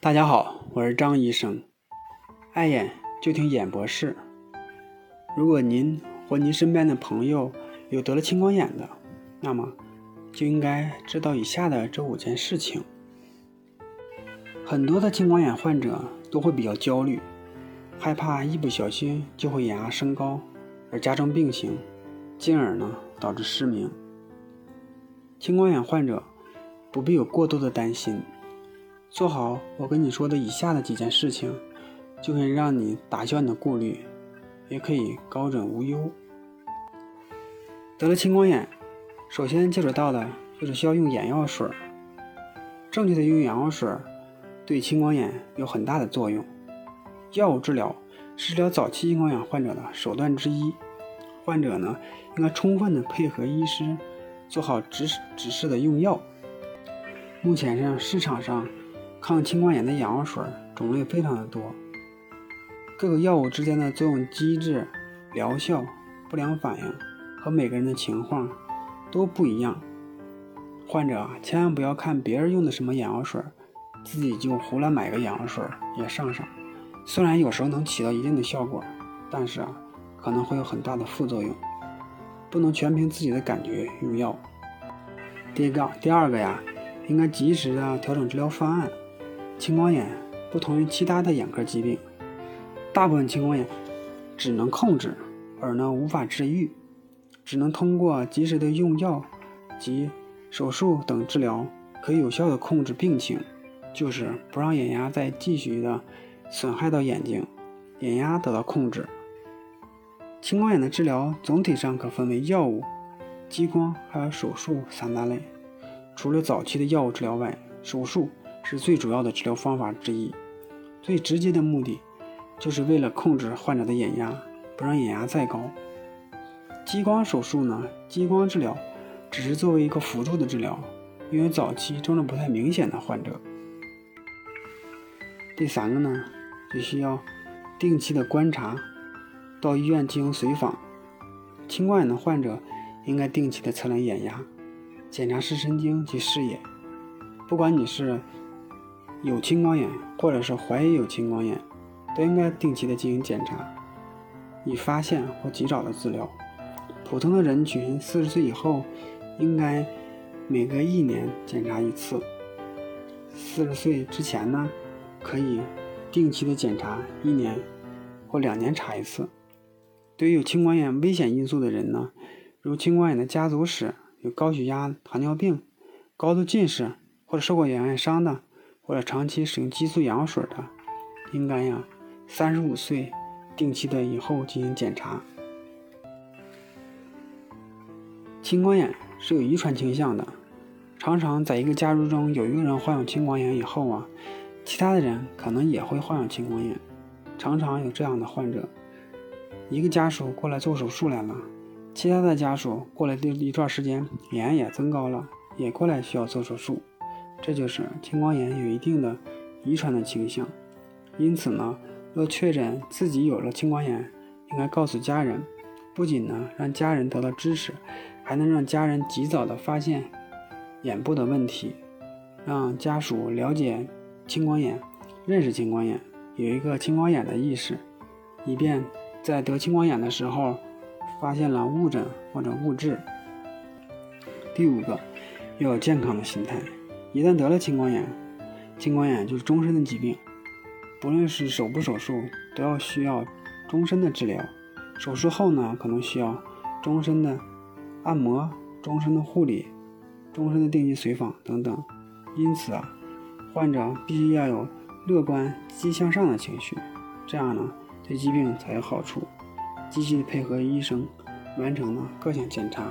大家好，我是张医生。爱眼就听眼博士。如果您或您身边的朋友有得了青光眼的，那么就应该知道以下的这五件事情。很多的青光眼患者都会比较焦虑，害怕一不小心就会眼压升高而加重病情，进而呢导致失明。青光眼患者不必有过多的担心。做好我跟你说的以下的几件事情，就可以让你打消你的顾虑，也可以高枕无忧。得了青光眼，首先接触到的就是需要用眼药水。正确的用眼药水对青光眼有很大的作用。药物治疗是治疗早期青光眼患者的手段之一。患者呢，应该充分的配合医师，做好指指示的用药。目前上市场上。抗青光眼的眼药水种类非常的多，各个药物之间的作用机制、疗效、不良反应和每个人的情况都不一样。患者啊，千万不要看别人用的什么眼药水，自己就胡乱买个眼药水也上上。虽然有时候能起到一定的效果，但是啊，可能会有很大的副作用，不能全凭自己的感觉用药。第一个，第二个呀，应该及时的调整治疗方案。青光眼不同于其他的眼科疾病，大部分青光眼只能控制，而呢无法治愈，只能通过及时的用药及手术等治疗，可以有效的控制病情，就是不让眼压再继续的损害到眼睛，眼压得到控制。青光眼的治疗总体上可分为药物、激光还有手术三大类，除了早期的药物治疗外，手术。是最主要的治疗方法之一，最直接的目的就是为了控制患者的眼压，不让眼压再高。激光手术呢，激光治疗只是作为一个辅助的治疗，用于早期症状不太明显的患者。第三个呢，就需要定期的观察，到医院进行随访。青光眼的患者应该定期的测量眼压，检查视神经及视野。不管你是有青光眼，或者是怀疑有青光眼，都应该定期的进行检查，以发现或及早的治疗。普通的人群四十岁以后，应该每隔一年检查一次；四十岁之前呢，可以定期的检查一年或两年查一次。对于有青光眼危险因素的人呢，如青光眼的家族史、有高血压、糖尿病、高度近视或者受过眼外伤的。或者长期使用激素眼药水的，应该呀，三十五岁定期的以后进行检查。青光眼是有遗传倾向的，常常在一个家族中有一个人患有青光眼以后啊，其他的人可能也会患有青光眼。常常有这样的患者，一个家属过来做手术来了，其他的家属过来的一段时间，眼也增高了，也过来需要做手术。这就是青光眼有一定的遗传的倾向，因此呢，若确诊自己有了青光眼，应该告诉家人，不仅呢让家人得到支持，还能让家人及早的发现眼部的问题，让家属了解青光眼，认识青光眼，有一个青光眼的意识，以便在得青光眼的时候发现了误诊或者误治。第五个，要有健康的心态。一旦得了青光眼，青光眼就是终身的疾病，不论是手不手术，都要需要终身的治疗。手术后呢，可能需要终身的按摩、终身的护理、终身的定期随访等等。因此啊，患者必须要有乐观、积极向上的情绪，这样呢，对疾病才有好处。积极配合医生，完成了各项检查。